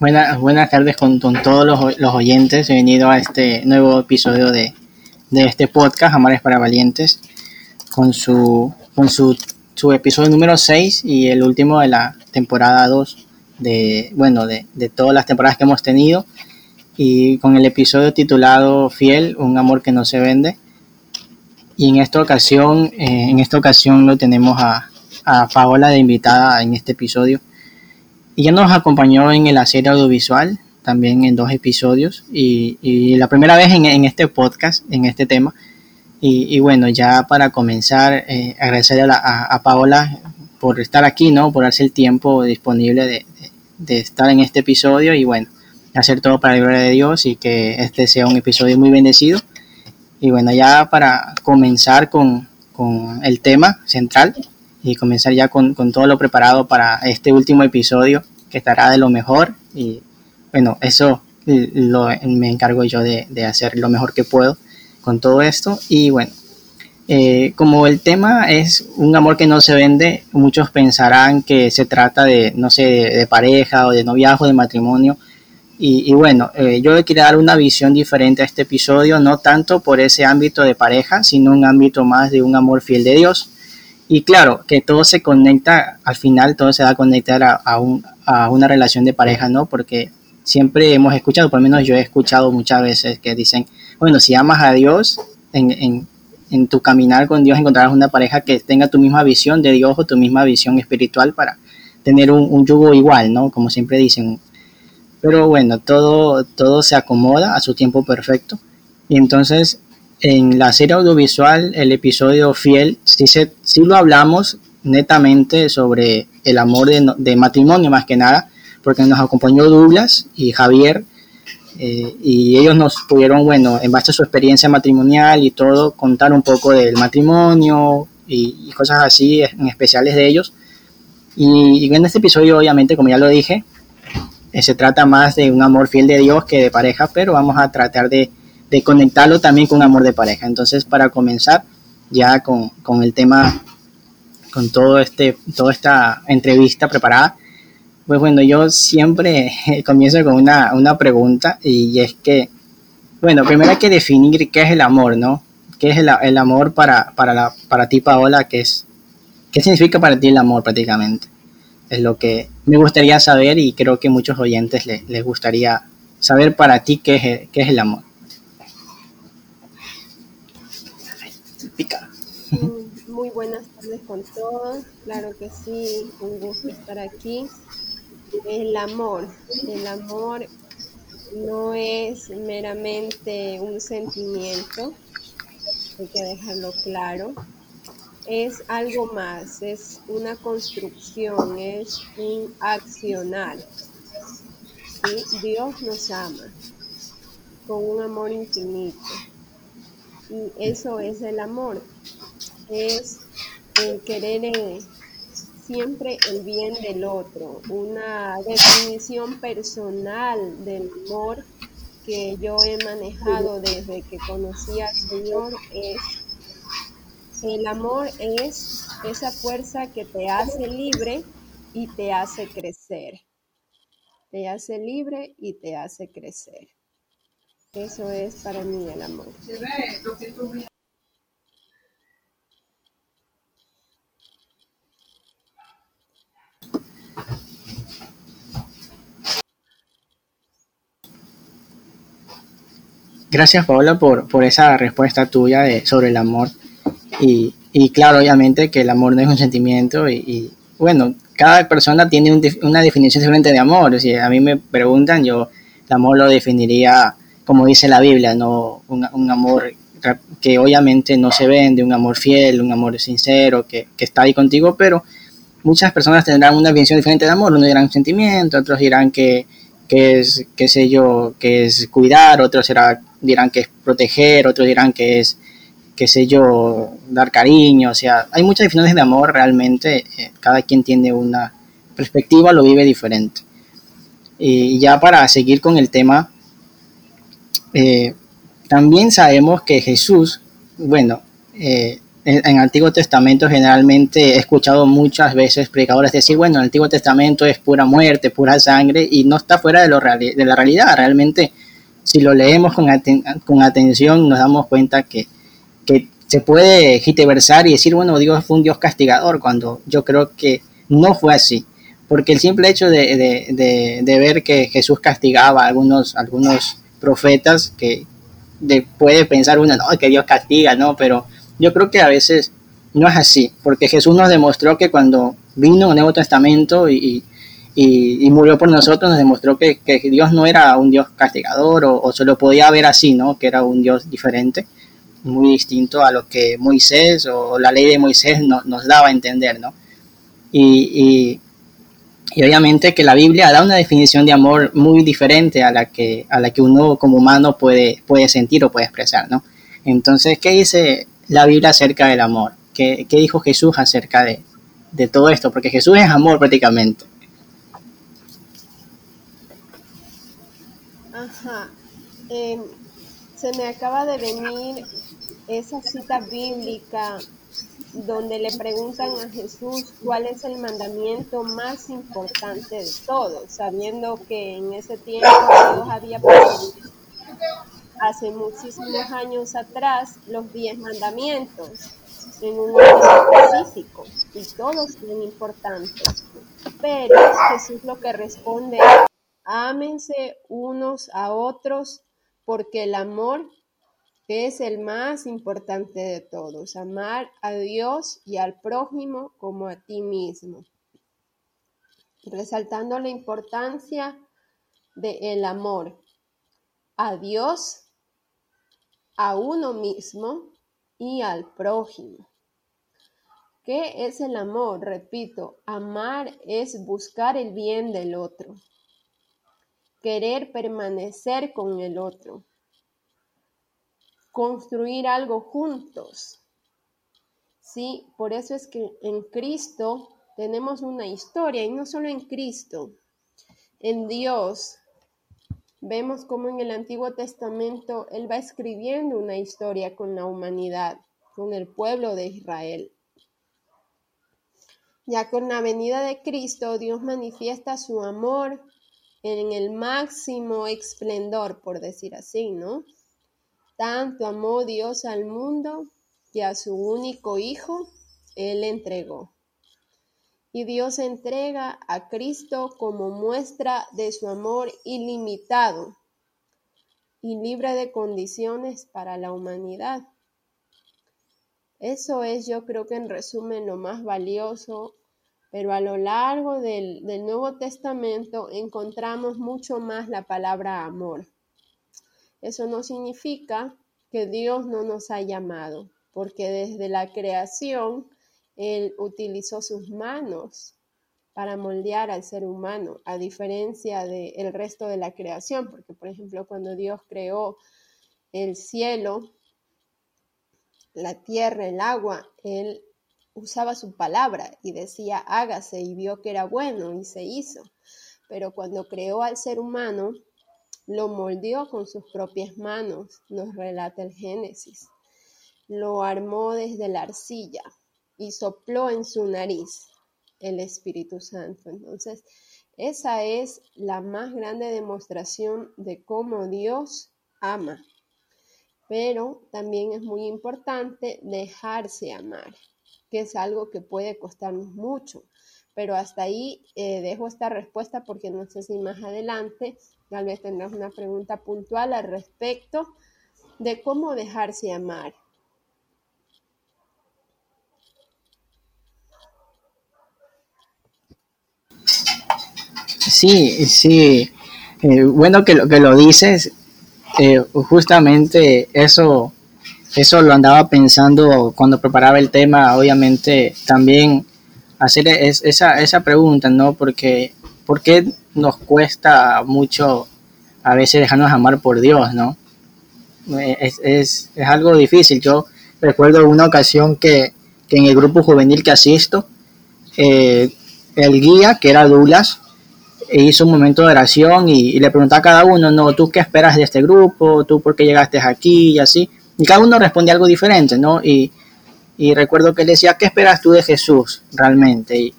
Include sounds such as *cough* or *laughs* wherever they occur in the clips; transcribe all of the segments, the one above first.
buenas tardes con, todos los, oyentes. He venido a este nuevo episodio de, este podcast, Amores para Valientes, con su, con su, episodio número 6 y el último de la temporada 2 de, bueno, de, todas las temporadas que hemos tenido. Y con el episodio titulado Fiel, un amor que no se vende. Y en esta ocasión, eh, en esta ocasión lo tenemos a, a Paola de invitada en este episodio. Ella nos acompañó en la serie audiovisual, también en dos episodios, y, la primera vez en, este podcast, en este tema. Y, bueno, ya para comenzar, eh, agradecerle a, Paola por estar aquí, ¿no? Por darse el tiempo disponible de, estar en este episodio y bueno, hacer todo para la gloria de Dios y que este sea un episodio muy bendecido. Y bueno, ya para comenzar con, con el tema central y comenzar ya con, con todo lo preparado para este último episodio que estará de lo mejor y bueno, eso lo, me encargo yo de, hacer lo mejor que puedo con todo esto y bueno, eh, como el tema es un amor que no se vende, muchos pensarán que se trata de, no sé, de, pareja o de noviazgo, de matrimonio. Y, bueno, eh, yo quería dar una visión diferente a este episodio, no tanto por ese ámbito de pareja, sino un ámbito más de un amor fiel de Dios. Y claro, que todo se conecta, al final todo se va a conectar a, un, a una relación de pareja, ¿no? Porque siempre hemos escuchado, por lo menos yo he escuchado muchas veces que dicen, bueno, si amas a Dios, en, en, tu caminar con Dios encontrarás una pareja que tenga tu misma visión de Dios o tu misma visión espiritual para tener un, un yugo igual, ¿no? Como siempre dicen. Pero bueno, todo, todo se acomoda a su tiempo perfecto. Y entonces, en la serie audiovisual, el episodio Fiel, sí, se, sí lo hablamos netamente sobre el amor de, matrimonio más que nada, porque nos acompañó Douglas y Javier, eh, y ellos nos pudieron, bueno, en base a su experiencia matrimonial y todo, contar un poco del matrimonio y, cosas así, en especiales de ellos. Y, en este episodio, obviamente, como ya lo dije, eh, se trata más de un amor fiel de Dios que de pareja, pero vamos a tratar de, conectarlo también con amor de pareja. Entonces, para comenzar ya con, con el tema con todo este, toda esta entrevista preparada. Pues bueno, yo siempre *laughs* comienzo con una, una pregunta y es que, bueno, primero hay que definir qué es el amor, ¿no? ¿Qué es el, amor para, para, la, para ti, Paola? ¿Qué, es, ¿Qué significa para ti el amor prácticamente? Es lo que me gustaría saber y creo que muchos oyentes les, les gustaría saber para ti qué es, qué es el amor. Pica. Muy buenas tardes con todos. Claro que sí, un gusto estar aquí. El amor, el amor no es meramente un sentimiento, hay que dejarlo claro. Es algo más, es una construcción, es un accionar. Dios nos ama con un amor infinito. Y eso es el amor es el querer eh, siempre el bien del otro. Una definición personal del amor que yo he manejado desde que conocí al Señor es el amor es esa fuerza que te hace libre y te hace crecer. Te hace libre y te hace crecer. Eso es para mí el amor. Gracias Paola por, por esa respuesta tuya sobre el amor. Y, y, claro, obviamente que el amor no es un sentimiento y, bueno, cada persona tiene una definición diferente de amor. Si a mí me preguntan, yo el amor lo definiría como dice la Biblia, no un, un amor que obviamente no se vende, un amor fiel, un amor sincero, que, que, está ahí contigo, pero muchas personas tendrán una definición diferente de amor. Unos dirán sentimiento, otros dirán que, que es, qué sé yo, que es cuidar, otros será dirán que es proteger, otros dirán que es, qué sé yo, dar cariño, o sea, hay muchas definiciones de amor realmente, eh, cada quien tiene una perspectiva, lo vive diferente. Y ya para seguir con el tema, eh, también sabemos que Jesús, bueno, eh, en, Antiguo Testamento generalmente he escuchado muchas veces predicadores decir, bueno, el Antiguo Testamento es pura muerte, pura sangre y no está fuera de, lo de la realidad. Realmente, si lo leemos con, con atención, nos damos cuenta que, que se puede giteversar y decir, bueno, Dios fue un Dios castigador, cuando yo creo que no fue así. Porque el simple hecho de, de, de, ver que Jesús castigaba a algunos, algunos profetas, que puede pensar uno, no, que Dios castiga, ¿no? Pero yo creo que a veces no es así, porque Jesús nos demostró que cuando vino el Nuevo Testamento y, y, murió por nosotros, nos demostró que, que, Dios no era un Dios castigador o, o, se lo podía ver así, ¿no? Que era un Dios diferente, muy distinto a lo que Moisés o la ley de Moisés nos daba a entender, ¿no? Y, y, obviamente que la Biblia da una definición de amor muy diferente a la que, a la que uno como humano puede, puede sentir o puede expresar, ¿no? Entonces, ¿qué dice la Biblia acerca del amor? ¿Qué, qué dijo Jesús acerca de, de todo esto? Porque Jesús es amor prácticamente. Ajá. Em, se me acaba de venir esa cita bíblica donde le preguntan a Jesús cuál es el mandamiento más importante de todos, sabiendo que en ese tiempo Dios había puesto hace muchísimos años atrás los diez mandamientos en un orden específico y todos son importantes. Pero Jesús lo que responde es, ámense unos a otros porque el amor es el más importante de todos, amar a Dios y al prójimo como a ti mismo. Resaltando la importancia del amor a Dios a uno mismo y al prójimo. ¿Qué es el amor? Repito, amar es buscar el bien del otro, querer permanecer con el otro, construir algo juntos. Sí, por eso es que en Cristo tenemos una historia y no solo en Cristo, en Dios Vemos cómo en el Antiguo Testamento Él va escribiendo una historia con la humanidad, con el pueblo de Israel. Ya con la venida de Cristo, Dios manifiesta su amor en el máximo esplendor, por decir así, ¿no? Tanto amó Dios al mundo que a su único Hijo Él entregó. Y Dios entrega a Cristo como muestra de su amor ilimitado y libre de condiciones para la humanidad. Eso es, yo creo que en resumen, lo más valioso, pero a lo largo del, del Nuevo Testamento encontramos mucho más la palabra amor. Eso no significa que Dios no nos ha llamado, porque desde la creación él utilizó sus manos para moldear al ser humano, a diferencia del resto de la creación, porque por ejemplo cuando Dios creó el cielo, la tierra, el agua, Él usaba su palabra y decía hágase y vio que era bueno y se hizo. Pero cuando creó al ser humano, lo moldeó con sus propias manos, nos relata el Génesis. Lo armó desde la arcilla, y sopló en su nariz el Espíritu Santo. Entonces, esa es la más grande demostración de cómo Dios ama. Pero también es muy importante dejarse amar, que es algo que puede costarnos mucho. Pero hasta ahí eh, dejo esta respuesta porque no sé si más adelante tal vez tendrás una pregunta puntual al respecto de cómo dejarse amar. Sí, sí. Eh, bueno que lo que lo dices, eh, justamente eso, eso lo andaba pensando cuando preparaba el tema, obviamente también hacer esa, esa pregunta, ¿no? Porque, ¿por qué nos cuesta mucho a veces dejarnos amar por Dios, ¿no? Eh, es, es, es algo difícil. Yo recuerdo una ocasión que, que en el grupo juvenil que asisto, el guía, que era Douglas, e hizo un momento de oración y, le preguntaba a cada uno, no, ¿tú qué esperas de este grupo? ¿Tú por qué llegaste aquí? Y así. Y cada uno responde algo diferente, ¿no? Y, Y recuerdo que él decía, ¿qué esperas tú de Jesús realmente? Y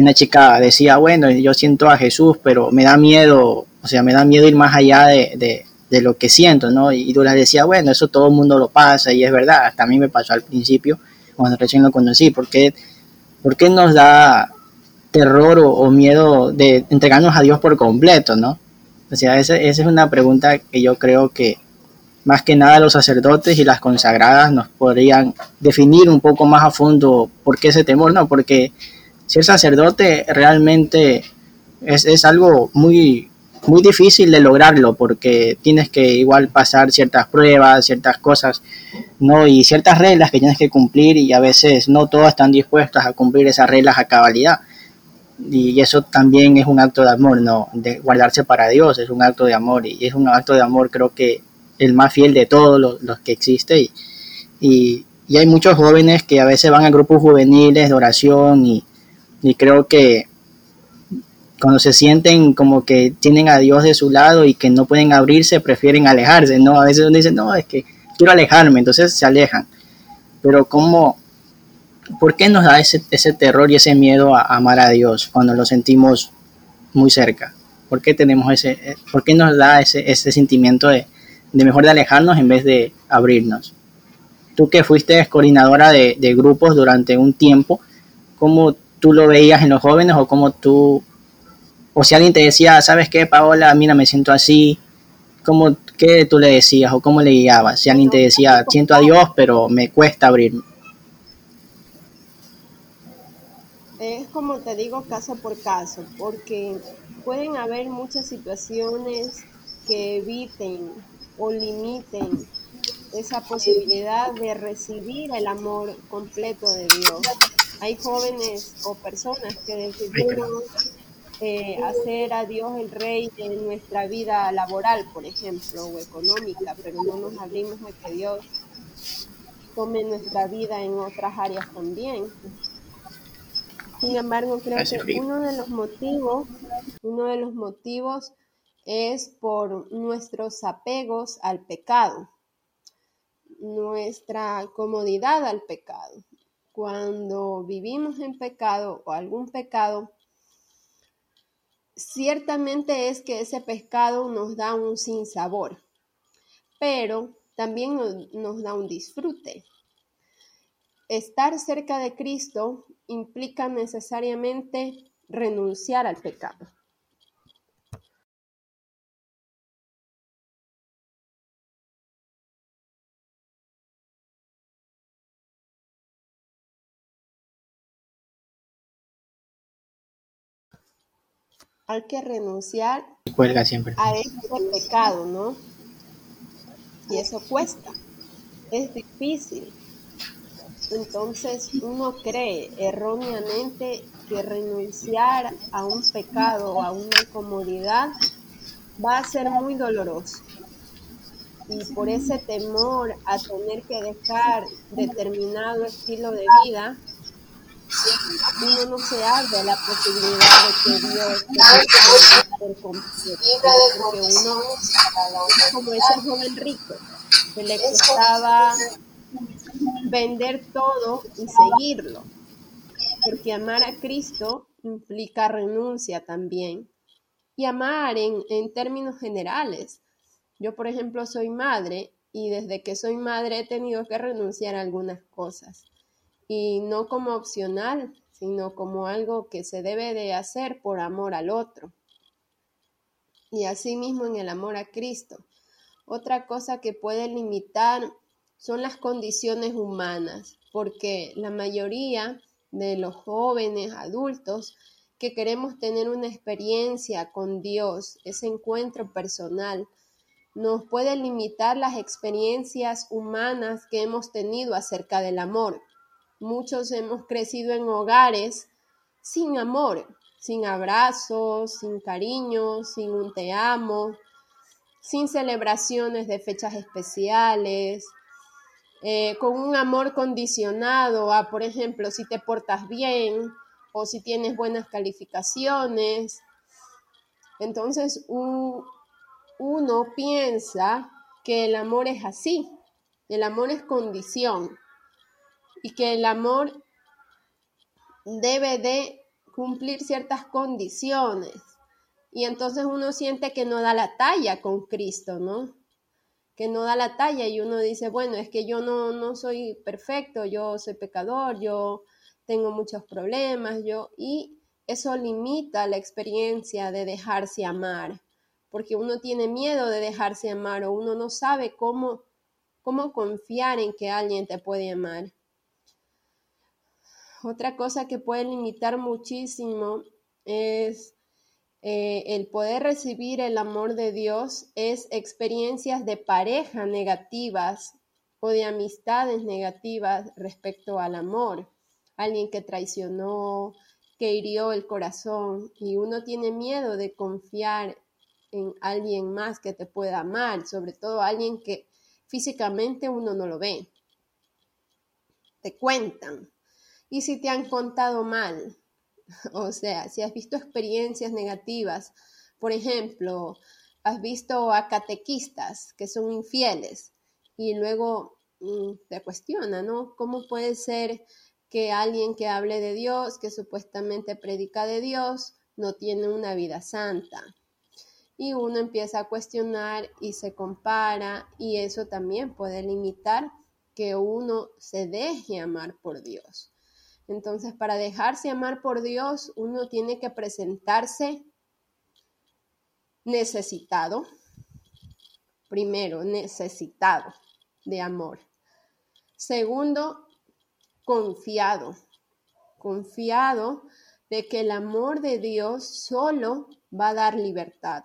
una chica decía, bueno, yo siento a Jesús, pero me da miedo, o sea, me da miedo ir más allá de, de, lo que siento, ¿no? Y tú decía, bueno, eso todo el mundo lo pasa y es verdad, hasta a mí me pasó al principio, cuando recién lo conocí, ¿por qué, por qué nos da terror o, miedo de entregarnos a Dios por completo, ¿no? O sea, esa, esa es una pregunta que yo creo que más que nada los sacerdotes y las consagradas nos podrían definir un poco más a fondo por qué ese temor, ¿no? Porque ser sacerdote realmente es, es, algo muy, muy difícil de lograrlo porque tienes que igual pasar ciertas pruebas, ciertas cosas, ¿no? Y ciertas reglas que tienes que cumplir y a veces no todos están dispuestos a cumplir esas reglas a cabalidad. Y eso también es un acto de amor, ¿no? De guardarse para Dios, es un acto de amor y es un acto de amor creo que el más fiel de todos los, que existe y, y, y hay muchos jóvenes que a veces van a grupos juveniles de oración y, y creo que cuando se sienten como que tienen a Dios de su lado y que no pueden abrirse, prefieren alejarse, ¿no? A veces uno dice, no, es que quiero alejarme, entonces se alejan. Pero ¿cómo, por qué nos da ese, ese terror y ese miedo a amar a Dios cuando lo sentimos muy cerca? ¿Por qué tenemos ese, eh, por qué nos da ese, ese sentimiento de, de mejor de alejarnos en vez de abrirnos? Tú que fuiste coordinadora de, de grupos durante un tiempo, ¿cómo tú lo veías en los jóvenes o cómo tú, o si alguien te decía, ¿sabes qué, Paola? Mira, me siento así, ¿cómo, ¿qué tú le decías o cómo le guiabas? Si alguien te decía, siento a Dios, pero me cuesta abrirme. Es como te digo, caso por caso, porque pueden haber muchas situaciones que eviten o limiten esa posibilidad de recibir el amor completo de Dios hay jóvenes o personas que decidieron eh, hacer a Dios el rey en nuestra vida laboral, por ejemplo, o económica, pero no nos abrimos a que Dios tome nuestra vida en otras áreas también. Sin embargo, creo que uno de los motivos, uno de los motivos es por nuestros apegos al pecado, nuestra comodidad al pecado cuando vivimos en pecado o algún pecado, ciertamente es que ese pecado nos da un sinsabor, pero también nos, da un disfrute. Estar cerca de Cristo implica necesariamente renunciar al pecado. Hay que renunciar a ese pecado, ¿no? Y eso cuesta, es difícil. Entonces uno cree erróneamente que renunciar a un pecado o a una comodidad va a ser muy doloroso. Y por ese temor a tener que dejar determinado estilo de vida, uno no se abre la posibilidad de que Dios te por completo. Porque uno, como ese joven rico, que le costaba vender todo y seguirlo. Porque amar a Cristo implica renuncia también. Y amar en, en términos generales. Yo, por ejemplo, soy madre y desde que soy madre he tenido que renunciar a algunas cosas y no como opcional, sino como algo que se debe de hacer por amor al otro. Y asimismo en el amor a Cristo. Otra cosa que puede limitar son las condiciones humanas, porque la mayoría de los jóvenes adultos que queremos tener una experiencia con Dios, ese encuentro personal, nos puede limitar las experiencias humanas que hemos tenido acerca del amor. Muchos hemos crecido en hogares sin amor, sin abrazos, sin cariño, sin un te amo, sin celebraciones de fechas especiales, eh, con un amor condicionado a, por ejemplo, si te portas bien o si tienes buenas calificaciones. Entonces uno piensa que el amor es así, el amor es condición y que el amor debe de cumplir ciertas condiciones. Y entonces uno siente que no da la talla con Cristo, ¿no? Que no da la talla y uno dice, bueno, es que yo no, no soy perfecto, yo soy pecador, yo tengo muchos problemas, yo, y eso limita la experiencia de dejarse amar, porque uno tiene miedo de dejarse amar o uno no sabe cómo, cómo confiar en que alguien te puede amar. Otra cosa que puede limitar muchísimo es eh, el poder recibir el amor de Dios, es experiencias de pareja negativas o de amistades negativas respecto al amor. Alguien que traicionó, que hirió el corazón y uno tiene miedo de confiar en alguien más que te pueda amar, sobre todo alguien que físicamente uno no lo ve. Te cuentan, y si te han contado mal, *laughs* o sea, si has visto experiencias negativas, por ejemplo, has visto a catequistas que son infieles y luego mm, te cuestiona, ¿no? ¿Cómo puede ser que alguien que hable de Dios, que supuestamente predica de Dios, no tiene una vida santa? Y uno empieza a cuestionar y se compara y eso también puede limitar que uno se deje amar por Dios. Entonces, para dejarse amar por Dios, uno tiene que presentarse necesitado. Primero, necesitado de amor. Segundo, confiado. Confiado de que el amor de Dios solo va a dar libertad.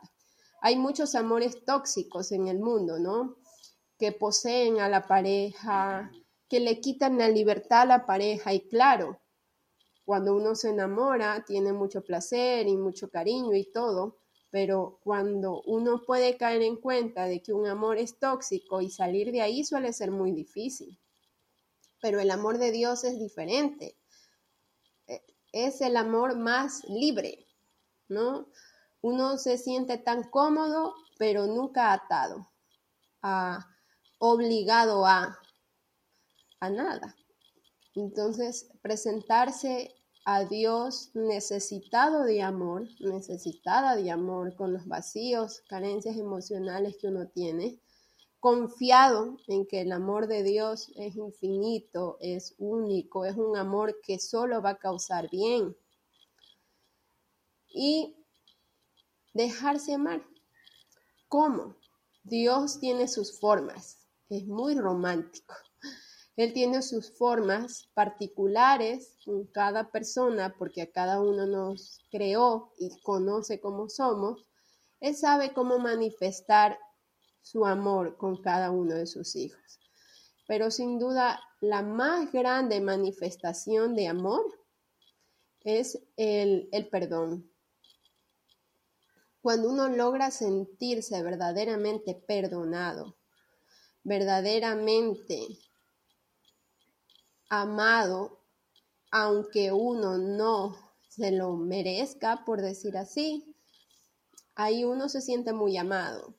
Hay muchos amores tóxicos en el mundo, ¿no? Que poseen a la pareja, que le quitan la libertad a la pareja. Y claro, cuando uno se enamora, tiene mucho placer y mucho cariño y todo, pero cuando uno puede caer en cuenta de que un amor es tóxico y salir de ahí suele ser muy difícil. Pero el amor de Dios es diferente. E, es el amor más libre, ¿no? Uno se siente tan cómodo, pero nunca atado, a, obligado a, a nada. Entonces, presentarse a Dios necesitado de amor, necesitada de amor, con los vacíos, carencias emocionales que uno tiene, confiado en que el amor de Dios es infinito, es único, es un amor que solo va a causar bien. Y dejarse amar. ¿Cómo? Dios tiene sus formas, es muy romántico. Él tiene sus formas particulares en cada persona porque a cada uno nos creó y conoce cómo somos. Él sabe cómo manifestar su amor con cada uno de sus hijos. Pero sin duda la más grande manifestación de amor es el, el perdón. Cuando uno logra sentirse verdaderamente perdonado, verdaderamente amado, aunque uno no se lo merezca, por decir así, ahí uno se siente muy amado,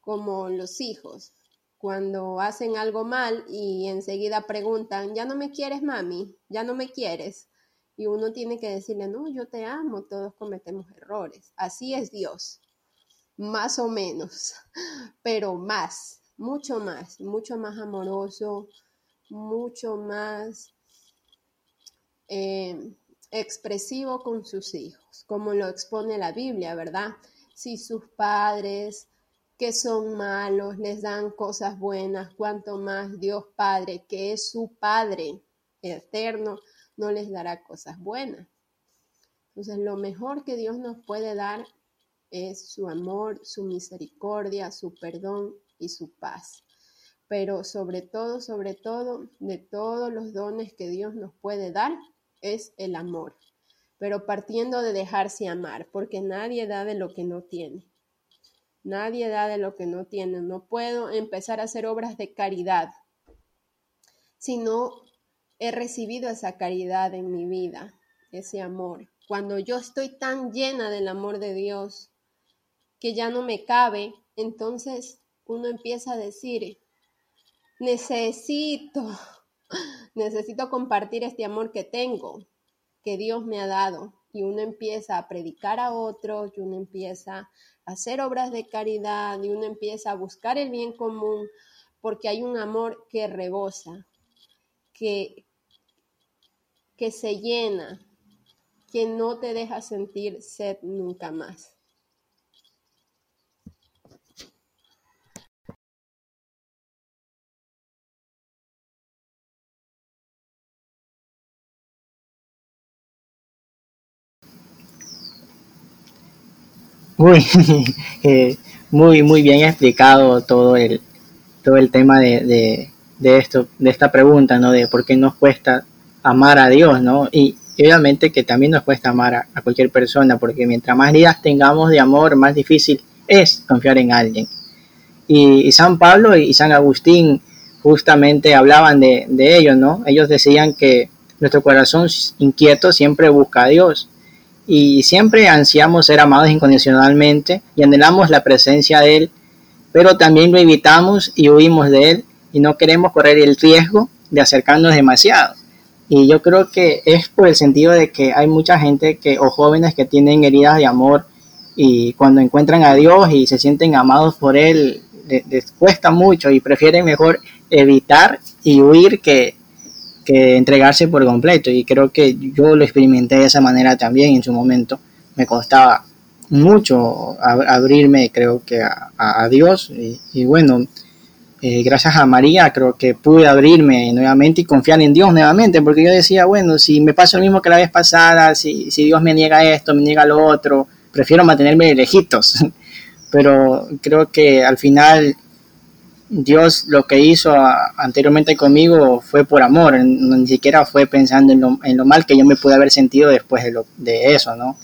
como los hijos, cuando hacen algo mal y enseguida preguntan, ya no me quieres, mami, ya no me quieres. Y uno tiene que decirle, no, yo te amo, todos cometemos errores. Así es Dios, más o menos, *laughs* pero más, mucho más, mucho más amoroso, mucho más eh, expresivo con sus hijos, como lo expone la Biblia, ¿verdad? Si sus padres que son malos les dan cosas buenas, cuanto más Dios Padre, que es su Padre eterno, no les dará cosas buenas. Entonces, lo mejor que Dios nos puede dar es su amor, su misericordia, su perdón y su paz pero sobre todo, sobre todo, de todos los dones que Dios nos puede dar, es el amor. Pero partiendo de dejarse amar, porque nadie da de lo que no tiene. Nadie da de lo que no tiene. No puedo empezar a hacer obras de caridad si no he recibido esa caridad en mi vida, ese amor. Cuando yo estoy tan llena del amor de Dios que ya no me cabe, entonces uno empieza a decir, necesito, *gasps* necesito compartir este amor que tengo, que Dios me ha dado. Y uno empieza a predicar a otros, y uno empieza a hacer obras de caridad, y uno empieza a buscar el bien común, porque hay un amor que rebosa, que, que se llena, que no te deja sentir sed nunca más. Muy, *laughs* eh, muy, muy bien explicado todo el, todo el tema de, de, esto, de esta pregunta, ¿no? De por qué nos cuesta amar a Dios, ¿no? Y, obviamente que también nos cuesta amar a, cualquier persona, porque mientras más días tengamos de amor, más difícil es confiar en alguien. Y, San Pablo y San Agustín justamente hablaban de, de ello, ¿no? Ellos decían que nuestro corazón inquieto siempre busca a Dios y siempre ansiamos ser amados incondicionalmente y anhelamos la presencia de Él, pero también lo evitamos y huimos de Él y no queremos correr el riesgo de acercarnos demasiado. Y yo creo que es por el sentido de que hay mucha gente que o jóvenes que tienen heridas de amor y cuando encuentran a Dios y se sienten amados por Él, les cuesta mucho y prefieren mejor evitar y huir que, que entregarse por completo. Y creo que yo lo experimenté de esa manera también en su momento. Me costaba mucho abrirme, creo que a, Dios. Y, bueno, eh, gracias a María creo que pude abrirme nuevamente y confiar en Dios nuevamente, porque yo decía, bueno, si me pasa lo mismo que la vez pasada, si, si Dios me niega esto, me niega lo otro, prefiero mantenerme lejitos. *laughs* Pero creo que al final Dios lo que hizo anteriormente conmigo fue por amor, ni siquiera fue pensando en lo, mal que yo me pude haber sentido después de, eso, ¿no?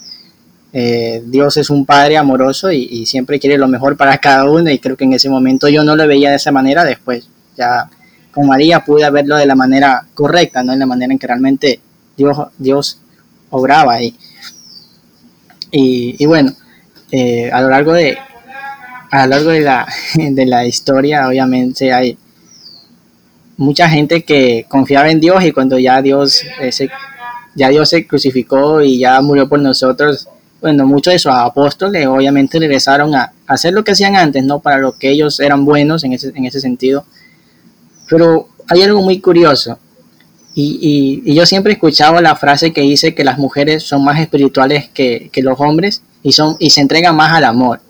Eh, Dios es un Padre amoroso y, siempre quiere lo mejor para cada uno y creo que en ese momento yo no lo veía de esa manera, después ya con María pude verlo de la manera correcta, ¿no? En la manera en que realmente Dios, Dios obraba ahí. Y, bueno, eh, a lo largo de, a lo largo de la, *laughs* de la historia, obviamente, hay mucha gente que confiaba en Dios y cuando ya Dios, ese, ya Dios se crucificó y ya murió por nosotros, bueno, muchos de sus apóstoles obviamente regresaron a, hacer lo que hacían antes, ¿no? Para lo que ellos eran buenos en ese, en ese sentido. Pero hay algo muy curioso. Y, y, yo siempre he escuchado la frase que dice que las mujeres son más espirituales que, que los hombres y, son, y se entregan más al amor.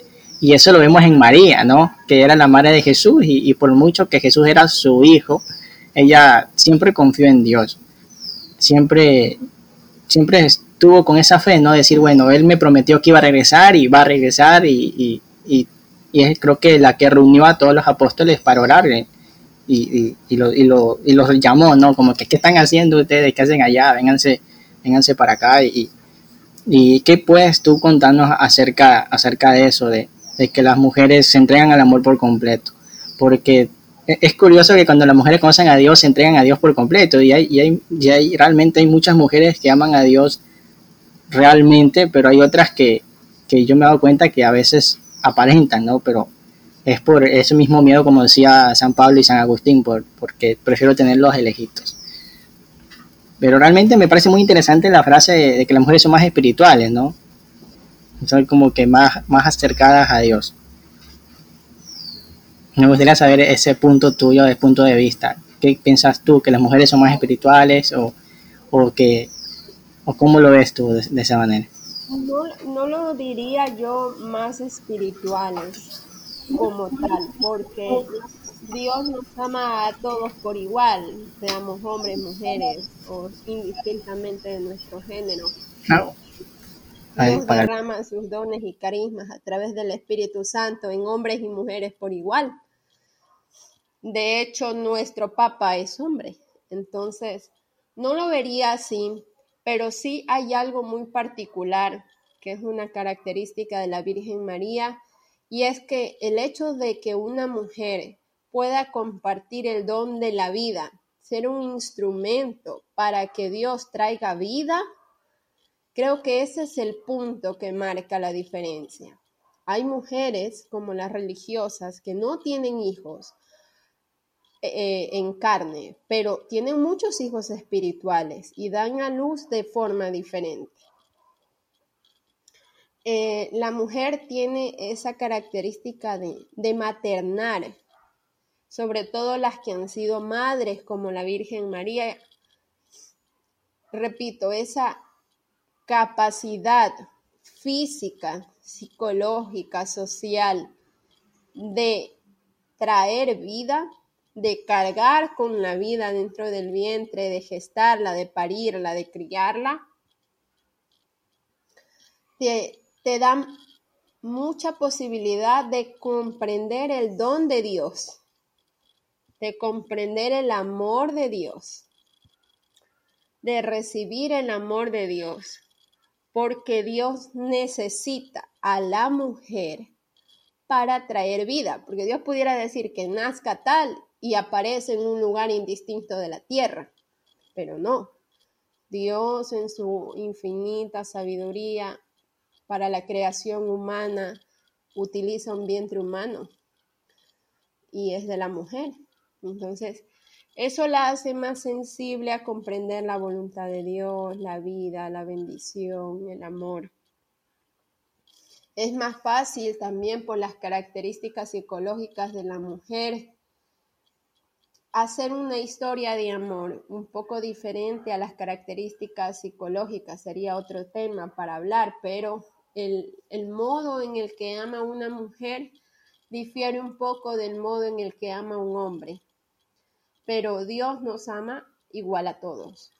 Y eso lo vemos en María, ¿no? Que era la madre de Jesús y, por mucho que Jesús era su hijo, ella siempre confió en Dios. Siempre, siempre estuvo con esa fe, ¿no? Decir, bueno, Él me prometió que iba a regresar y va a regresar y, y, es creo que la que reunió a todos los apóstoles para orar y, y, y, lo, y, lo, y los llamó, ¿no? Como que, ¿qué están haciendo ustedes? ¿Qué hacen allá? Vénganse, vénganse para acá. ¿Y, y qué puedes tú contarnos acerca, acerca de eso, de, de que las mujeres se entregan al amor por completo. Porque e-, es curioso que cuando las mujeres conocen a Dios se entregan a Dios por completo y hay, y hay, y hay realmente hay muchas mujeres que aman a Dios realmente, pero hay otras que, que yo me he dado cuenta que a veces aparentan, ¿no? Pero es por ese mismo miedo, como decía San Pablo y San Agustín, por, porque prefiero tenerlos elegidos. Pero realmente me parece muy interesante la frase de que las mujeres son más espirituales, ¿no? Son como que más, más acercadas a Dios. Me gustaría saber ese punto tuyo, ese punto de vista. ¿Qué piensas tú? ¿Que las mujeres son más espirituales o, o que o cómo lo ves tú de, esa manera? No, no, lo diría yo más espirituales como tal, porque Dios nos ama a todos por igual, seamos hombres, mujeres o indistintamente de nuestro género. No. Dios derrama sus dones y carismas a través del Espíritu Santo en hombres y mujeres por igual. De hecho, nuestro Papa es hombre. Entonces, no lo vería así, pero sí hay algo muy particular que es una característica de la Virgen María y es que el hecho de que una mujer pueda compartir el don de la vida, ser un instrumento para que Dios traiga vida, Creo que ese es el punto que marca la diferencia. Hay mujeres como las religiosas que no tienen hijos eh, en carne, pero tienen muchos hijos espirituales y dan a luz de forma diferente. Eh, la mujer tiene esa característica de, de maternar, sobre todo las que han sido madres como la Virgen María. Repito, esa capacidad física, psicológica, social de traer vida, de cargar con la vida dentro del vientre, de gestarla, de parirla, de criarla, te, te da mucha posibilidad de comprender el don de Dios, de comprender el amor de Dios, de recibir el amor de Dios, porque Dios necesita a la mujer para traer vida, porque Dios pudiera decir que nazca tal y aparece en un lugar indistinto de la tierra, pero no. Dios en su infinita sabiduría para la creación humana utiliza un vientre humano y es de la mujer. Entonces, eso la hace más sensible a comprender la voluntad de Dios, la vida, la bendición, el amor. Es más fácil también por las características psicológicas de la mujer hacer una historia de amor un poco diferente a las características psicológicas sería otro tema para hablar, pero el, el, modo en el que ama una mujer difiere un poco del modo en el que ama un hombre. Pero Dios nos ama igual a todos.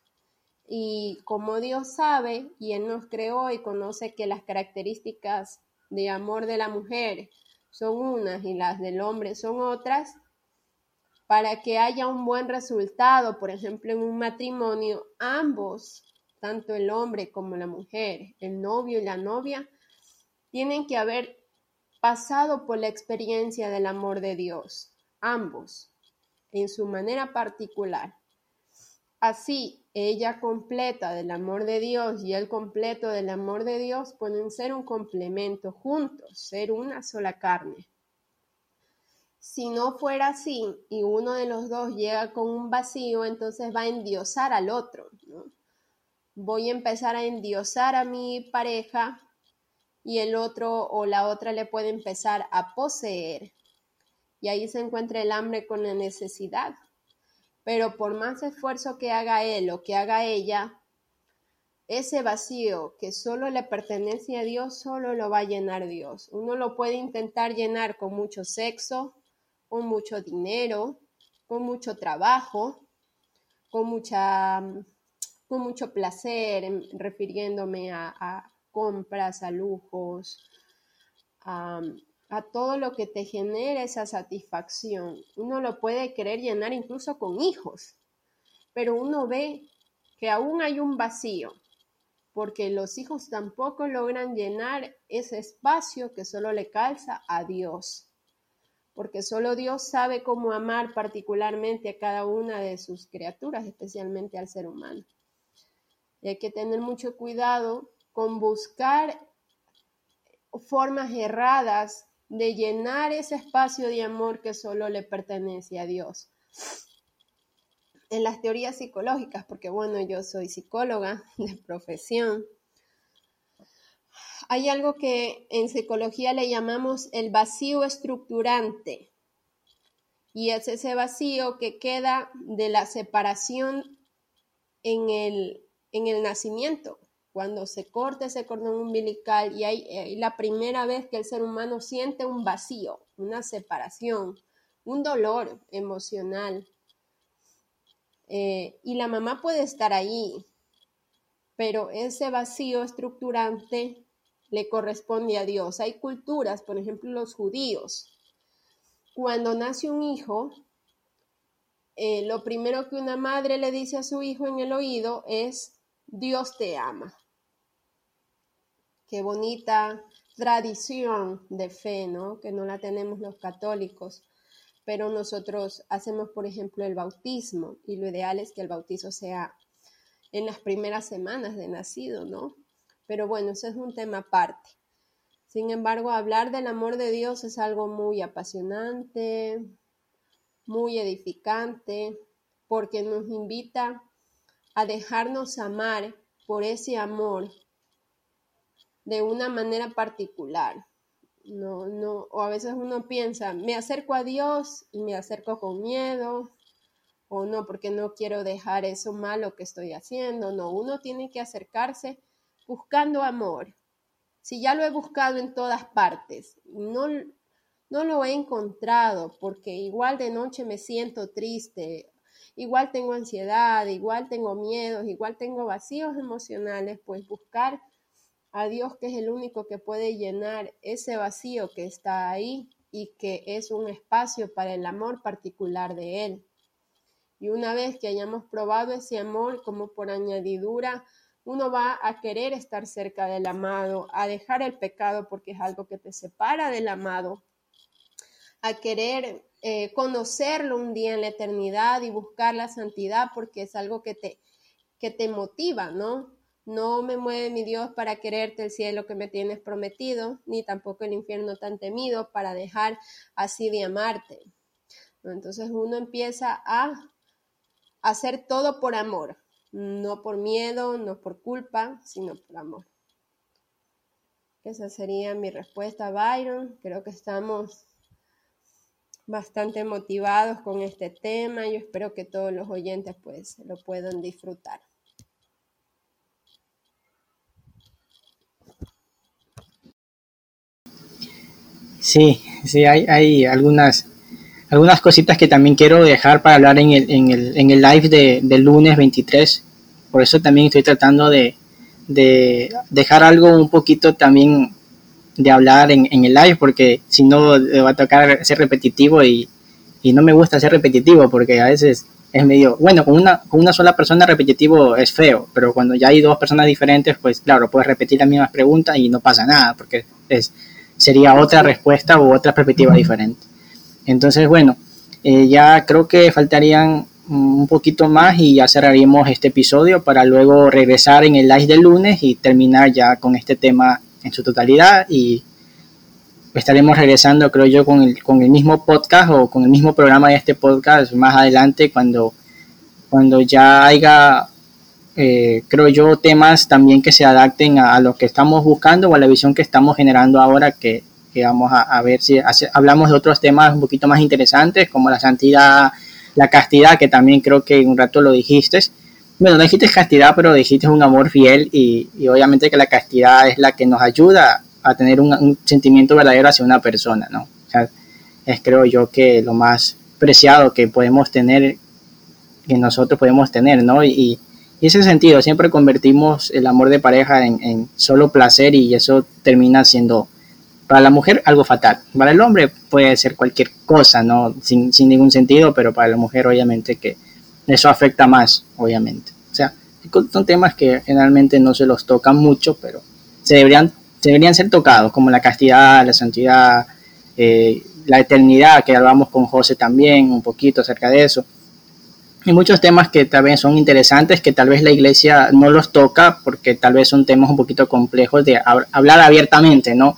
Y como Dios sabe y Él nos creó y conoce que las características de amor de la mujer son unas y las del hombre son otras, para que haya un buen resultado, por ejemplo, en un matrimonio, ambos, tanto el hombre como la mujer, el novio y la novia, tienen que haber pasado por la experiencia del amor de Dios, ambos, en su manera particular. Así, ella completa del amor de Dios y él completo del amor de Dios pueden ser un complemento juntos, ser una sola carne. Si no fuera así y uno de los dos llega con un vacío, entonces va a endiosar al otro. Voy a empezar a endiosar a mi pareja y el otro o la otra le puede empezar a poseer. Y ahí se encuentra el hambre con la necesidad pero por más esfuerzo que haga él o que haga ella, ese vacío que solo le pertenece a Dios, solo lo va a llenar Dios. Uno lo puede intentar llenar con mucho sexo, con mucho dinero, con mucho trabajo, con mucha con mucho placer, refiriéndome a, a compras, a lujos, a, a todo lo que te genera esa satisfacción. Uno lo puede querer llenar incluso con hijos, pero uno ve que aún hay un vacío, porque los hijos tampoco logran llenar ese espacio que solo le calza a Dios, porque solo Dios sabe cómo amar particularmente a cada una de sus criaturas, especialmente al ser humano. Y hay que tener mucho cuidado con buscar formas erradas de llenar ese espacio de amor que solo le pertenece a Dios. En las teorías psicológicas, porque bueno, yo soy psicóloga de profesión, hay algo que en psicología le llamamos el vacío estructurante. Y es ese vacío que queda de la separación en el, en el nacimiento cuando se corta ese cordón umbilical y hay, eh, la primera vez que el ser humano siente un vacío, una separación, un dolor emocional. Eh, y la mamá puede estar ahí, pero ese vacío estructurante le corresponde a Dios. Hay culturas, por ejemplo los judíos, cuando nace un hijo, eh, lo primero que una madre le dice a su hijo en el oído es, Dios te ama qué bonita tradición de fe, ¿no? Que no la tenemos los católicos, pero nosotros hacemos, por ejemplo, el bautismo y lo ideal es que el bautizo sea en las primeras semanas de nacido, ¿no? Pero bueno, ese es un tema aparte. Sin embargo, hablar del amor de Dios es algo muy apasionante, muy edificante, porque nos invita a dejarnos amar por ese amor de una manera particular. No, no, o a veces uno piensa, me acerco a Dios y me acerco con miedo, o no, porque no quiero dejar eso malo que estoy haciendo. No, uno tiene que acercarse buscando amor. Si ya lo he buscado en todas partes, no, no lo he encontrado, porque igual de noche me siento triste, igual tengo ansiedad, igual tengo miedos, igual tengo vacíos emocionales, pues buscar a Dios que es el único que puede llenar ese vacío que está ahí y que es un espacio para el amor particular de Él. Y una vez que hayamos probado ese amor como por añadidura, uno va a querer estar cerca del amado, a dejar el pecado porque es algo que te separa del amado, a querer eh, conocerlo un día en la eternidad y buscar la santidad porque es algo que te, que te motiva, ¿no? No me mueve mi Dios para quererte el cielo que me tienes prometido, ni tampoco el infierno tan temido para dejar así de amarte. Entonces uno empieza a hacer todo por amor, no por miedo, no por culpa, sino por amor. Esa sería mi respuesta, Byron. Creo que estamos bastante motivados con este tema. Yo espero que todos los oyentes pues lo puedan disfrutar. Sí, sí, hay, hay algunas, algunas cositas que también quiero dejar para hablar en el, en el, en el live de, lunes 23. Por eso también estoy tratando de, de dejar algo un poquito también de hablar en, en el live, porque si no va a tocar ser repetitivo y, y no me gusta ser repetitivo porque a veces es medio, bueno, con una, con una sola persona repetitivo es feo, pero cuando ya hay dos personas diferentes, pues claro, puedes repetir las mismas preguntas y no pasa nada, porque es, sería otra respuesta u otra perspectiva diferente. Entonces, bueno, eh, ya creo que faltarían un poquito más y ya cerraríamos este episodio para luego regresar en el live del lunes y terminar ya con este tema en su totalidad y estaremos regresando creo yo con el, con el mismo podcast o con el mismo programa de este podcast más adelante cuando, cuando ya haya eh, creo yo, temas también que se adapten a, lo que estamos buscando o a la visión que estamos generando ahora, que, vamos a, ver si hablamos de otros temas un poquito más interesantes, como la santidad, la castidad, que también creo que un rato lo dijiste. Bueno, no dijiste castidad, pero dijiste un amor fiel y, obviamente que la castidad es la que nos ayuda a tener un, sentimiento verdadero hacia una persona, ¿no? O sea, es creo yo que lo más preciado que podemos tener, que nosotros podemos tener, ¿no? Y, y ese sentido, siempre convertimos el amor de pareja en, solo placer y eso termina siendo para la mujer algo fatal. Para el hombre puede ser cualquier cosa, ¿no? Sin, ningún sentido, pero para la mujer obviamente que eso afecta más, obviamente. O sea, son temas que generalmente no se los tocan mucho, pero se deberían, deberían ser tocados, como la castidad, la santidad, eh, la eternidad, que hablamos con José también un poquito acerca de eso hay muchos temas que tal vez son interesantes, que tal vez la iglesia no los toca porque tal vez son temas un poquito complejos de hablar abiertamente, ¿no?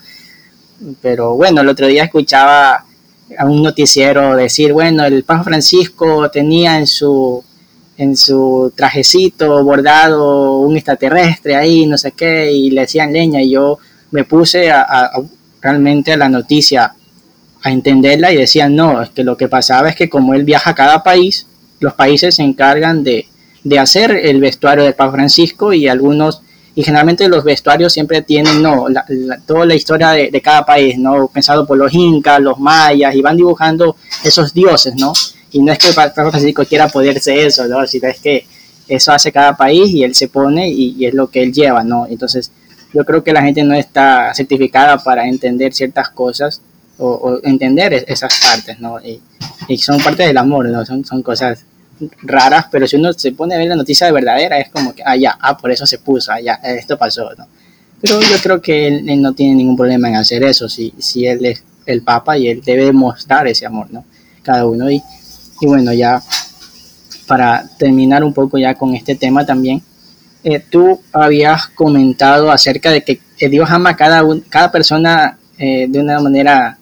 Pero bueno, el otro día escuchaba a un noticiero decir, bueno, el Papa Francisco tenía en su, en su trajecito bordado un extraterrestre ahí, no sé qué, y le decían leña, y yo me puse a, realmente a la noticia a entenderla y decían, no, es que lo que pasaba es que como él viaja a cada país, los países se encargan de, hacer el vestuario del Papa Francisco y algunos, y generalmente los vestuarios siempre tienen, no, toda la historia de, cada país, ¿no? Pensado por los incas, los mayas, y van dibujando esos dioses, ¿no? Y no es que el Papa Francisco quiera poderse eso, ¿no? Sino es que eso hace cada país y él se pone y, es lo que él lleva, ¿no? Entonces, yo creo que la gente no está certificada para entender ciertas cosas o, entender esas partes, ¿no? Y, y, son parte del amor, ¿no? Son, son cosas raras, pero si uno se pone a ver la noticia de verdadera, es como que, ah, ya, ah, por eso se puso, ah, ya, esto pasó, ¿no? Pero yo creo que él, no tiene ningún problema en hacer eso, si, si él es el Papa y él debe mostrar ese amor, ¿no? Cada uno. Y, y bueno, ya para terminar un poco ya con este tema también, eh, tú habías comentado acerca de que Dios ama a cada, cada persona eh, de una manera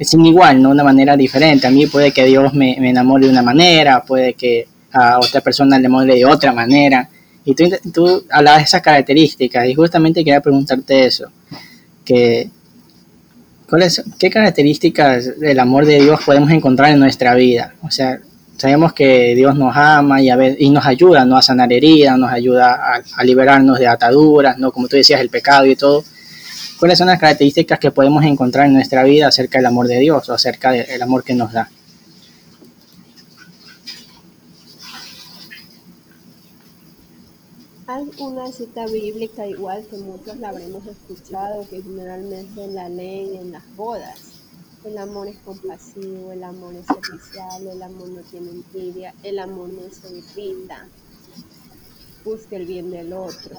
sin igual, ¿no? Una manera diferente. A mí puede que Dios me, me enamore de una manera, puede que a otra persona le enamore de otra manera. Y tú, tú hablabas de esas características y justamente quería preguntarte eso, que ¿cuáles, ¿qué características del amor de Dios podemos encontrar en nuestra vida? O sea, sabemos que Dios nos ama y, a y nos ayuda ¿no? a sanar heridas, nos ayuda a, a, liberarnos de ataduras, ¿no? como tú decías, el pecado y todo. ¿Cuáles son las características que podemos encontrar en nuestra vida acerca del amor de Dios o acerca del amor que nos da? Hay una cita bíblica igual que muchos la habremos escuchado, que generalmente la leen en las bodas. El amor es compasivo, el amor es servicial, el amor no tiene envidia, el amor no se irrita, busca el bien del otro.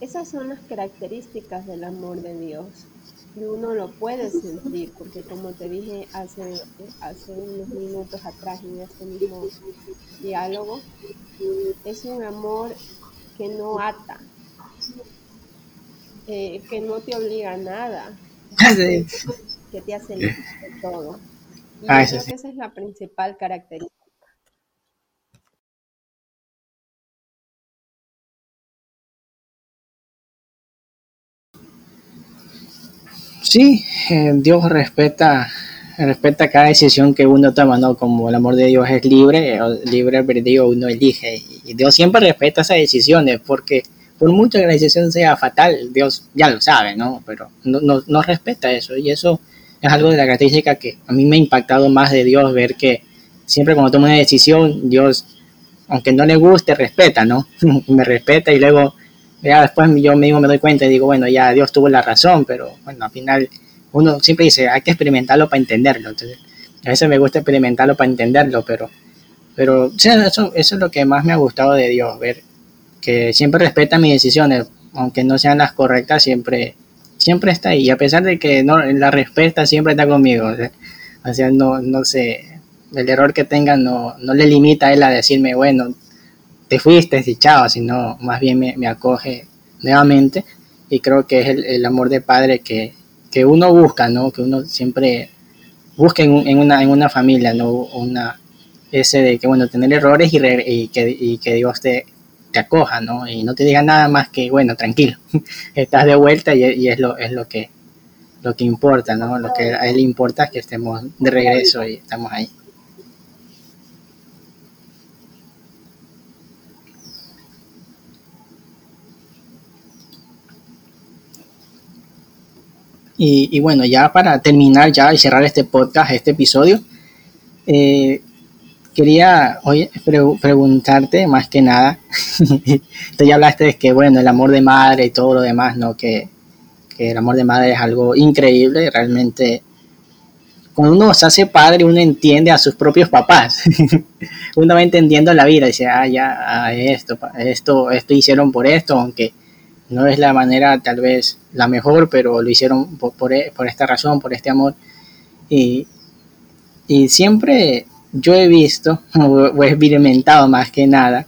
Esas son las características del amor de Dios. Y uno lo puede sentir, porque como te dije hace, hace unos minutos atrás en este mismo diálogo, es un amor que no ata, eh, que no te obliga a nada, *laughs* que te hace *laughs* de todo. Y ah, yo creo que esa es la principal característica. Sí, eh, Dios respeta respeta cada decisión que uno toma, ¿no? Como el amor de Dios es libre, libre perdido uno elige. Y Dios siempre respeta esas decisiones, porque por mucho que la decisión sea fatal, Dios ya lo sabe, ¿no? Pero no, no, no respeta eso. Y eso es algo de la característica que a mí me ha impactado más de Dios, ver que siempre cuando tomo una decisión, Dios, aunque no le guste, respeta, ¿no? *laughs* me respeta y luego ya después yo mismo me doy cuenta y digo, bueno, ya Dios tuvo la razón, pero bueno, al final uno siempre dice, hay que experimentarlo para entenderlo. Entonces, a veces me gusta experimentarlo para entenderlo, pero, pero eso, eso es lo que más me ha gustado de Dios, ver que siempre respeta mis decisiones, aunque no sean las correctas, siempre, siempre está ahí. Y a pesar de que no la respeta, siempre está conmigo. O sea, no, no sé, el error que tenga no, no le limita a él a decirme, bueno, te fuiste y sino más bien me, acoge nuevamente y creo que es el, amor de padre que, que, uno busca, ¿no? Que uno siempre busca en, en, una, en una familia, ¿no? Una, ese de que, bueno, tener errores y, y, que, y que, Dios te, te, acoja, ¿no? Y no te diga nada más que, bueno, tranquilo, *laughs* estás de vuelta y, y, es, lo, es lo que lo que importa, ¿no? Lo que a él importa es que estemos de regreso y estamos ahí. Y, bueno, ya para terminar ya y cerrar este podcast, este episodio, eh, quería hoy preguntarte más que nada, *laughs* tú ya hablaste de que, bueno, el amor de madre y todo lo demás, ¿no? Que, que el amor de madre es algo increíble, realmente cuando uno se hace padre, uno entiende a sus propios papás. *laughs* uno va entendiendo la vida, dice, ah, ya, ah, esto, esto, esto hicieron por esto, aunque no es la manera tal vez la mejor, pero lo hicieron por, e, por, esta razón, por este amor. Y, y siempre yo he visto, *laughs* o he experimentado más que nada,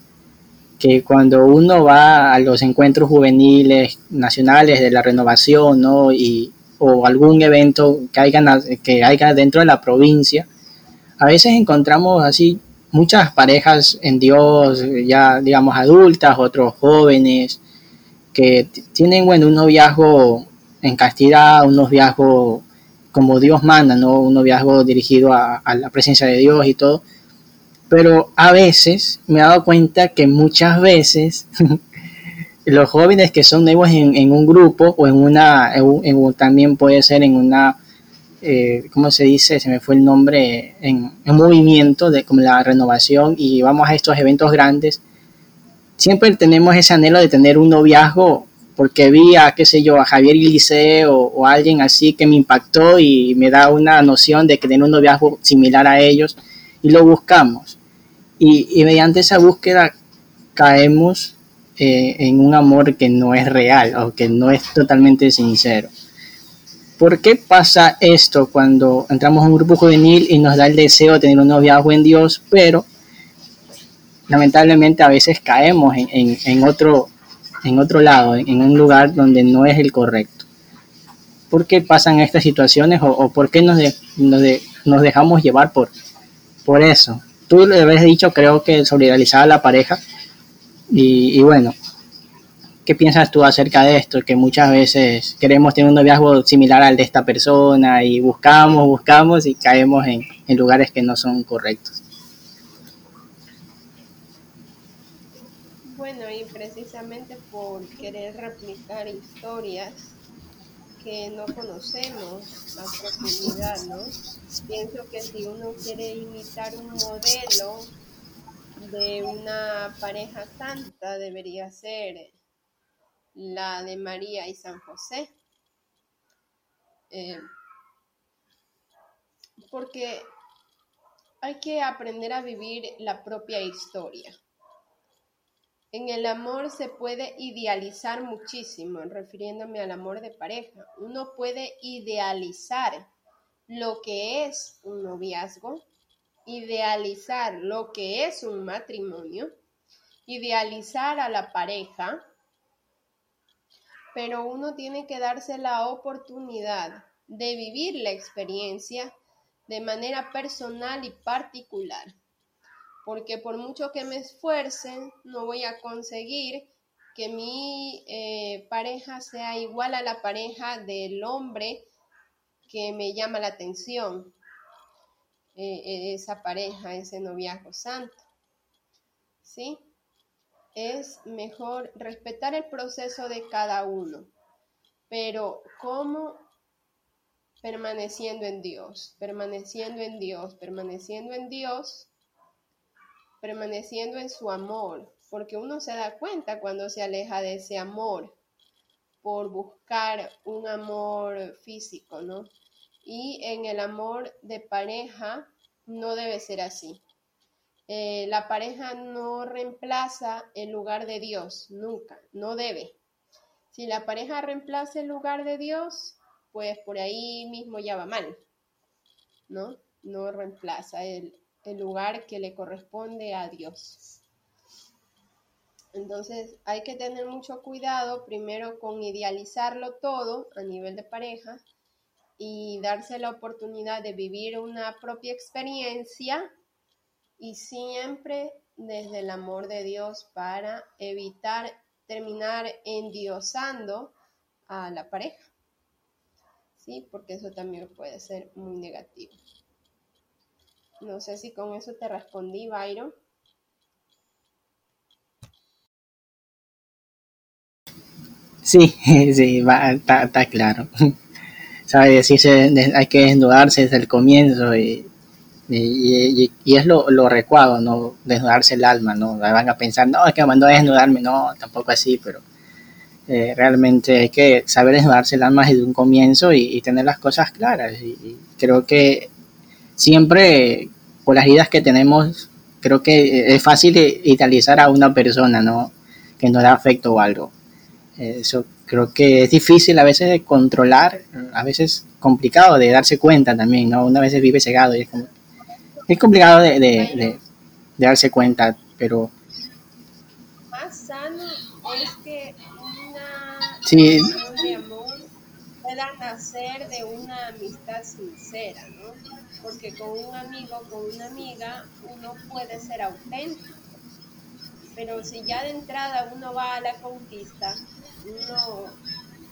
que cuando uno va a los encuentros juveniles nacionales de la renovación, ¿no? Y, o algún evento que haya, que haya dentro de la provincia, a veces encontramos así muchas parejas en Dios, ya digamos adultas, otros jóvenes, tienen, bueno, un noviazgo en castidad, un noviazgo como Dios manda, ¿no? Un noviazgo dirigido a, la presencia de Dios y todo. Pero a veces me he dado cuenta que muchas veces *laughs* los jóvenes que son nuevos en, un grupo o en una, también puede ser en una, eh, ¿cómo se dice? Se me fue el nombre, en movimiento de como la renovación y vamos a estos eventos grandes siempre tenemos ese anhelo de tener un noviazgo porque vi a, qué sé yo, a Javier Ilise o, o, alguien así que me impactó y me da una noción de que tener un noviazgo similar a ellos y lo buscamos. Y, mediante esa búsqueda caemos eh, en un amor que no es real o que no es totalmente sincero. ¿Por qué pasa esto cuando entramos a un grupo juvenil y nos da el deseo de tener un noviazgo en Dios, pero lamentablemente a veces caemos en, otro, en otro lado, en, un lugar donde no es el correcto. por qué pasan estas situaciones o, por qué nos, nos, dejamos llevar por, por eso. Tú le habías dicho, creo que solidarizar a la pareja. Y, bueno, ¿qué piensas tú acerca de esto? Que muchas veces queremos tener un noviazgo similar al de esta persona y buscamos, buscamos y caemos en, en lugares que no son correctos. Bueno, y precisamente por querer replicar historias que no conocemos a profundidad, ¿no? Pienso que si uno quiere imitar un modelo de una pareja santa, debería ser la de María y San José. Eh, porque hay que aprender a vivir la propia historia. En el amor se puede idealizar muchísimo, refiriéndome al amor de pareja. Uno puede idealizar lo que es un noviazgo, idealizar lo que es un matrimonio, idealizar a la pareja, pero uno tiene que darse la oportunidad de vivir la experiencia de manera personal y particular porque por mucho que me esfuerce, no voy a conseguir que mi eh, pareja sea igual a la pareja del hombre que me llama la atención, eh, eh, esa pareja, ese noviazgo santo. ¿Sí? Es mejor respetar el proceso de cada uno, pero ¿cómo? Permaneciendo en Dios, permaneciendo en Dios, permaneciendo en Dios permaneciendo en su amor, porque uno se da cuenta cuando se aleja de ese amor por buscar un amor físico, ¿no? Y en el amor de pareja no debe ser así. Eh, la pareja no reemplaza el lugar de Dios, nunca, no debe. Si la pareja reemplaza el lugar de Dios, pues por ahí mismo ya va mal, ¿no? No reemplaza el, el lugar que le corresponde a Dios. Entonces hay que tener mucho cuidado primero con idealizarlo todo a nivel de pareja y darse la oportunidad de vivir una propia experiencia y siempre desde el amor de Dios para evitar terminar endiosando a la pareja. Sí, porque eso también puede ser muy negativo. No sé si con eso te respondí, Byron. Sí, *laughs* sí, está, claro. *laughs* Sabe decirse, hay que desnudarse desde el comienzo y, es lo, lo recuado, ¿no? Desnudarse el alma, ¿no? Van a pensar, no, es que me mandó a desnudarme, no, tampoco así, pero eh, realmente hay que saber desnudarse el alma desde un comienzo y, tener las cosas claras. y creo que siempre con las ideas que tenemos, creo que es fácil idealizar a una persona, ¿no? Que nos da afecto o algo. Eso creo que es difícil a veces de controlar, a veces complicado de darse cuenta también, ¿no? Una vez vive cegado y es, como, es complicado de, de, darse cuenta, pero... Más sano es que una sí. de amor pueda nacer de una amistad sincera, ¿no? Porque con un amigo, con una amiga, uno puede ser auténtico. Pero si ya de entrada uno va a la conquista, uno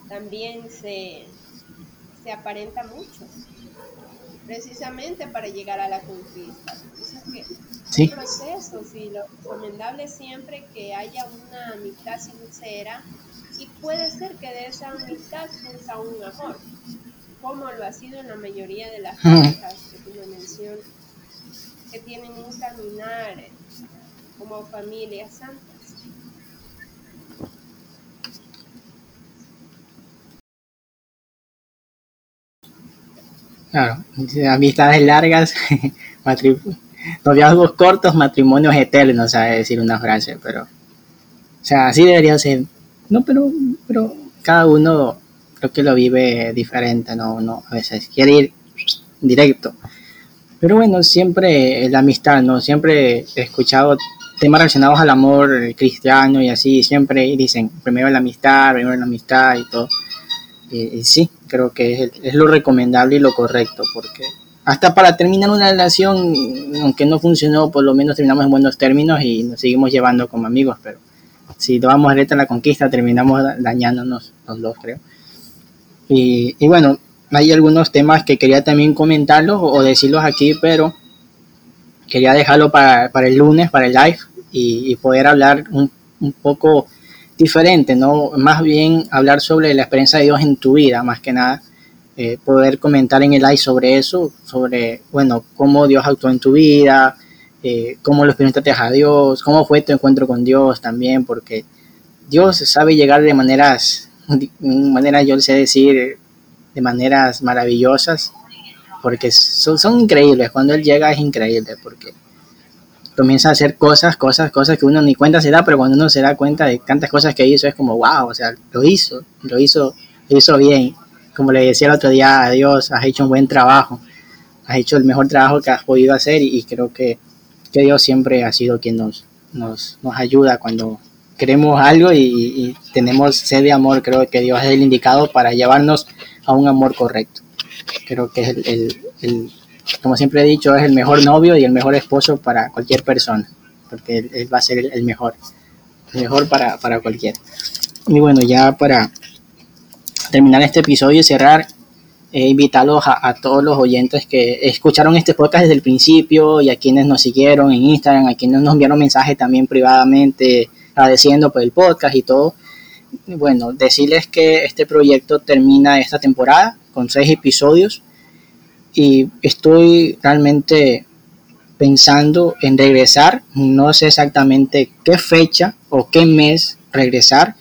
también se, se aparenta mucho, precisamente para llegar a la conquista. que sí. un proceso, sí, lo recomendable es siempre que haya una amistad sincera y puede ser que de esa amistad surja un amor como lo ha sido en la mayoría de las parejas que tú me mencionas, que tienen un caminar como familias santas. Claro, amistades largas, *laughs* noviazgos cortos, matrimonios eternos, a decir una frase, pero, o sea, así debería ser. No, pero, pero cada uno creo que lo vive diferente, no, no, a veces quiere ir directo. Pero bueno, siempre la amistad, ¿no? Siempre he escuchado temas relacionados al amor cristiano y así, siempre dicen primero la amistad, primero la amistad y todo. Y, sí, creo que es, lo recomendable y lo correcto, porque hasta para terminar una relación, aunque no funcionó, por lo menos terminamos en buenos términos y nos seguimos llevando como amigos, pero si tomamos a la conquista, terminamos dañándonos los dos, creo. Y, y, bueno, hay algunos temas que quería también comentarlos o decirlos aquí, pero quería dejarlo para, para el lunes, para el live, y, poder hablar un, un, poco diferente, ¿no? Más bien hablar sobre la experiencia de Dios en tu vida, más que nada. Eh, poder comentar en el live sobre eso, sobre, bueno, cómo Dios actuó en tu vida, eh, cómo lo experimentaste a Dios, cómo fue tu encuentro con Dios también, porque Dios sabe llegar de maneras, *laughs* de manera yo sé decir, de maneras maravillosas, porque son, son increíbles, cuando Él llega es increíble, porque comienza a hacer cosas, cosas, cosas que uno ni cuenta se da, pero cuando uno se da cuenta de tantas cosas que hizo, es como, wow, o sea, lo hizo, lo hizo, lo hizo bien. Como le decía el otro día a Dios, has hecho un buen trabajo, has hecho el mejor trabajo que has podido hacer y, creo que, que, Dios siempre ha sido quien nos, nos, nos ayuda cuando queremos algo y, tenemos sed de amor, creo que Dios es el indicado para llevarnos a un amor correcto. Creo que es el, el como siempre he dicho, es el mejor novio y el mejor esposo para cualquier persona, porque él, va a ser el, mejor, el mejor para, para cualquiera. Y bueno, ya para terminar este episodio y cerrar, he invitado a, todos los oyentes que escucharon este podcast desde el principio y a quienes nos siguieron en Instagram, a quienes nos enviaron mensajes también privadamente agradeciendo por el podcast y todo. Bueno, decirles que este proyecto termina esta temporada con seis episodios y estoy realmente pensando en regresar, no sé exactamente qué fecha o qué mes regresar,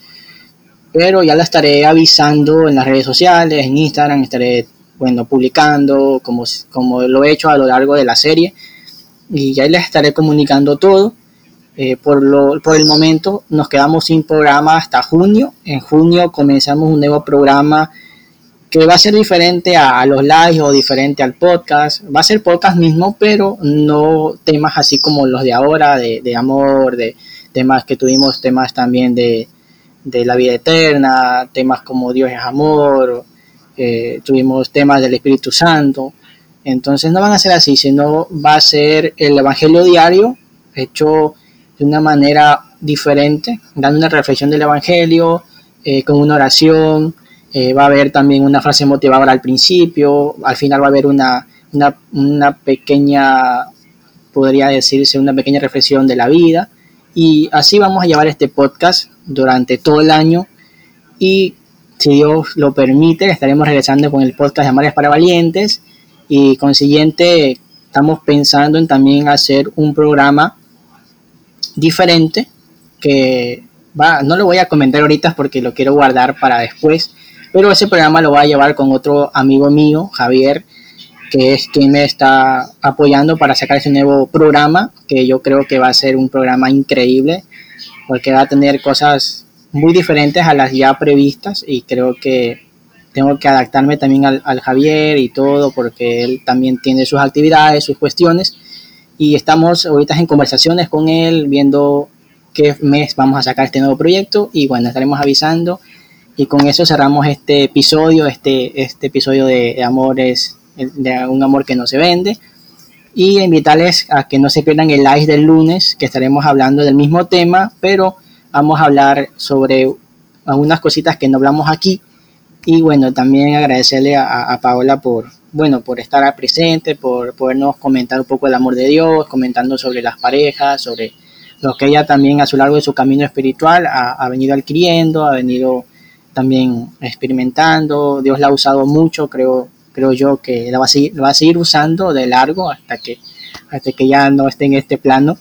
pero ya la estaré avisando en las redes sociales, en Instagram, estaré bueno, publicando como, como lo he hecho a lo largo de la serie y ya les estaré comunicando todo. Eh, por, lo, por el momento nos quedamos sin programa hasta junio. En junio comenzamos un nuevo programa que va a ser diferente a, los lives o diferente al podcast. Va a ser podcast mismo, pero no temas así como los de ahora, de, de amor, de temas que tuvimos, temas también de, de, la vida eterna, temas como Dios es amor, eh, tuvimos temas del Espíritu Santo. Entonces no van a ser así, sino va a ser el Evangelio diario hecho de una manera diferente, dando una reflexión del Evangelio, eh, con una oración, eh, va a haber también una frase motivadora al principio, al final va a haber una, una, pequeña, podría decirse, una pequeña reflexión de la vida. Y así vamos a llevar este podcast durante todo el año. Y si Dios lo permite, estaremos regresando con el podcast de Marías para Valientes. Y consiguiente, estamos pensando en también hacer un programa diferente que va, no lo voy a comentar ahorita porque lo quiero guardar para después, pero ese programa lo voy a llevar con otro amigo mío, Javier, que es quien me está apoyando para sacar ese nuevo programa, que yo creo que va a ser un programa increíble, porque va a tener cosas muy diferentes a las ya previstas y creo que tengo que adaptarme también al, al Javier y todo, porque él también tiene sus actividades, sus cuestiones, y estamos ahorita en conversaciones con él, viendo qué mes vamos a sacar este nuevo proyecto y bueno, estaremos avisando y con eso cerramos este episodio, este, este episodio de, Amores, de un amor que no se vende. Y invitarles a que no se pierdan el live del lunes, que estaremos hablando del mismo tema, pero vamos a hablar sobre algunas cositas que no hablamos aquí. Y bueno, también agradecerle a, Paola por, bueno, por estar presente, por podernos comentar un poco el amor de Dios, comentando sobre las parejas, sobre lo que ella también a lo largo de su camino espiritual ha, ha venido adquiriendo, ha venido también experimentando, Dios la ha usado mucho, creo, creo yo que la va, a seguir, va a seguir usando de largo hasta que, hasta que ya no esté en este plano,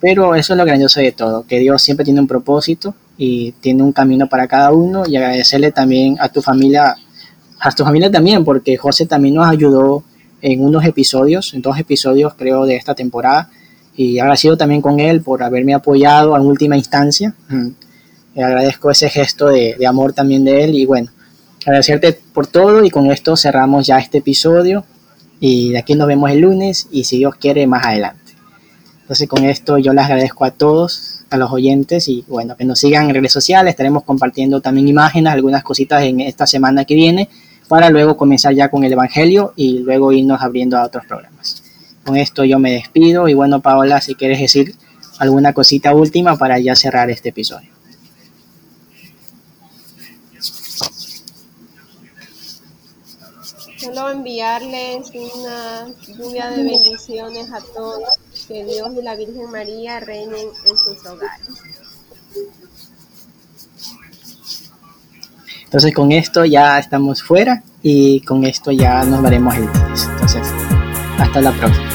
pero eso es lo grandioso de todo, que Dios siempre tiene un propósito y tiene un camino para cada uno y agradecerle también a tu familia, a tu familia también, porque José también nos ayudó en unos episodios, en dos episodios creo de esta temporada, y agradecido también con él por haberme apoyado en última instancia. Mm. Agradezco ese gesto de, amor también de él. Y bueno, agradecerte por todo. Y con esto cerramos ya este episodio. Y de aquí nos vemos el lunes. Y si Dios quiere más adelante. Entonces con esto yo les agradezco a todos, a los oyentes. Y bueno, que nos sigan en redes sociales, estaremos compartiendo también imágenes, algunas cositas en esta semana que viene para luego comenzar ya con el Evangelio y luego irnos abriendo a otros programas. Con esto yo me despido y bueno, Paola, si quieres decir alguna cosita última para ya cerrar este episodio. Solo enviarles una lluvia de bendiciones a todos, que Dios y la Virgen María reinen en sus hogares. Entonces con esto ya estamos fuera y con esto ya nos veremos el lunes. Entonces, hasta la próxima.